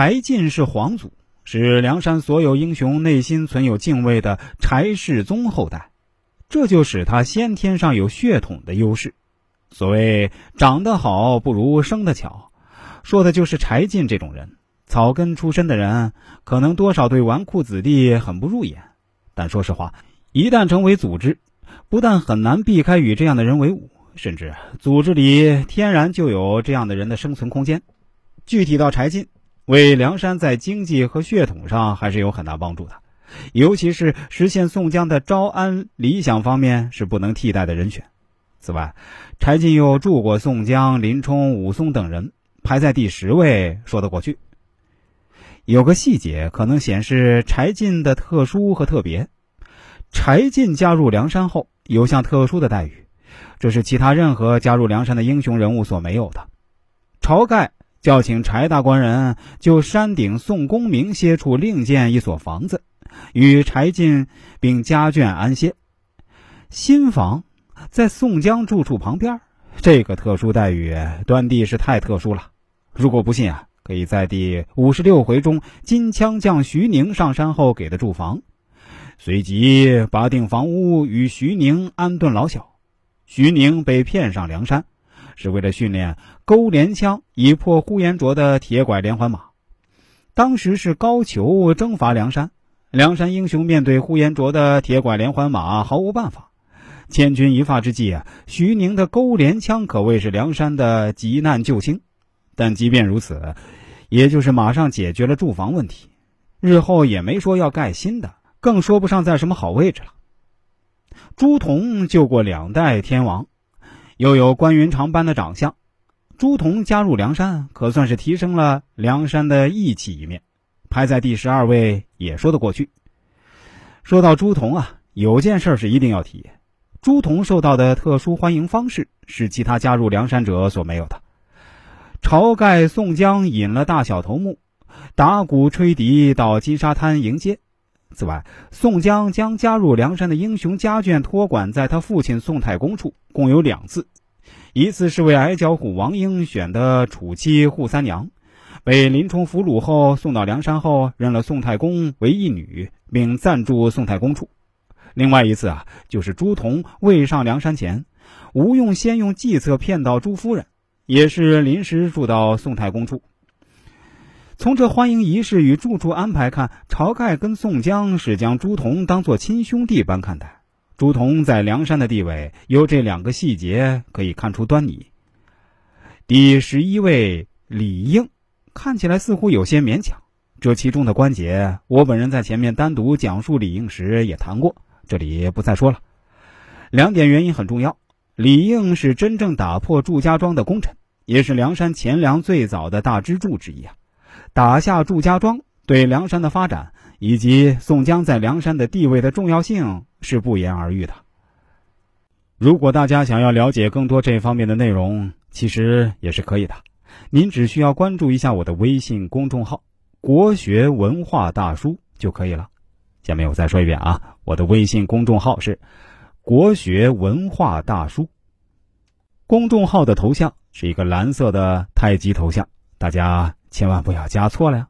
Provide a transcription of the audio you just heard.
柴进是皇祖，是梁山所有英雄内心存有敬畏的柴世宗后代，这就使他先天上有血统的优势。所谓长得好不如生得巧，说的就是柴进这种人。草根出身的人，可能多少对纨绔子弟很不入眼，但说实话，一旦成为组织，不但很难避开与这样的人为伍，甚至组织里天然就有这样的人的生存空间。具体到柴进，为梁山在经济和血统上还是有很大帮助的，尤其是实现宋江的招安理想方面是不能替代的人选。此外，柴进又助过宋江、林冲、武松等人，排在第十位，说得过去。有个细节可能显示柴进的特殊和特别。柴进加入梁山后，有项特殊的待遇，这是其他任何加入梁山的英雄人物所没有的。晁盖叫请柴大官人就山顶宋公明歇处另建一所房子，与柴进并家眷安歇。新房在宋江住处旁边，这个特殊待遇端地是太特殊了。如果不信啊。可以在第五十六回中，金枪将徐宁上山后给的住房，随即拔定房屋与徐宁安顿老小。徐宁被骗上梁山，是为了训练钩镰枪，以破呼延灼的铁拐连环马。当时是高俅征伐梁山，梁山英雄面对呼延灼的铁拐连环马毫无办法。千钧一发之际啊，徐宁的钩镰枪可谓是梁山的急难救星。但即便如此。也就是马上解决了住房问题，日后也没说要盖新的，更说不上在什么好位置了。朱仝救过两代天王，又有关云长般的长相，朱仝加入梁山，可算是提升了梁山的义气一面，排在第十二位也说得过去。说到朱仝啊，有件事是一定要提：朱仝受到的特殊欢迎方式是其他加入梁山者所没有的。晁盖、宋江引了大小头目，打鼓吹笛到金沙滩迎接。此外，宋江将加入梁山的英雄家眷托管在他父亲宋太公处，共有两次。一次是为矮脚虎王英选的楚妻扈三娘，被林冲俘虏后送到梁山后，认了宋太公为义女，并暂住宋太公处。另外一次啊，就是朱仝未上梁山前，吴用先用计策骗到朱夫人。也是临时住到宋太公处。从这欢迎仪式与住处安排看，晁盖跟宋江是将朱仝当作亲兄弟般看待。朱仝在梁山的地位，由这两个细节可以看出端倪。第十一位李应，看起来似乎有些勉强。这其中的关节，我本人在前面单独讲述李应时也谈过，这里不再说了。两点原因很重要：李应是真正打破祝家庄的功臣。也是梁山钱粮最早的大支柱之一啊！打下祝家庄，对梁山的发展以及宋江在梁山的地位的重要性是不言而喻的。如果大家想要了解更多这方面的内容，其实也是可以的。您只需要关注一下我的微信公众号“国学文化大叔”就可以了。下面我再说一遍啊，我的微信公众号是“国学文化大叔”。公众号的头像是一个蓝色的太极头像，大家千万不要加错了呀。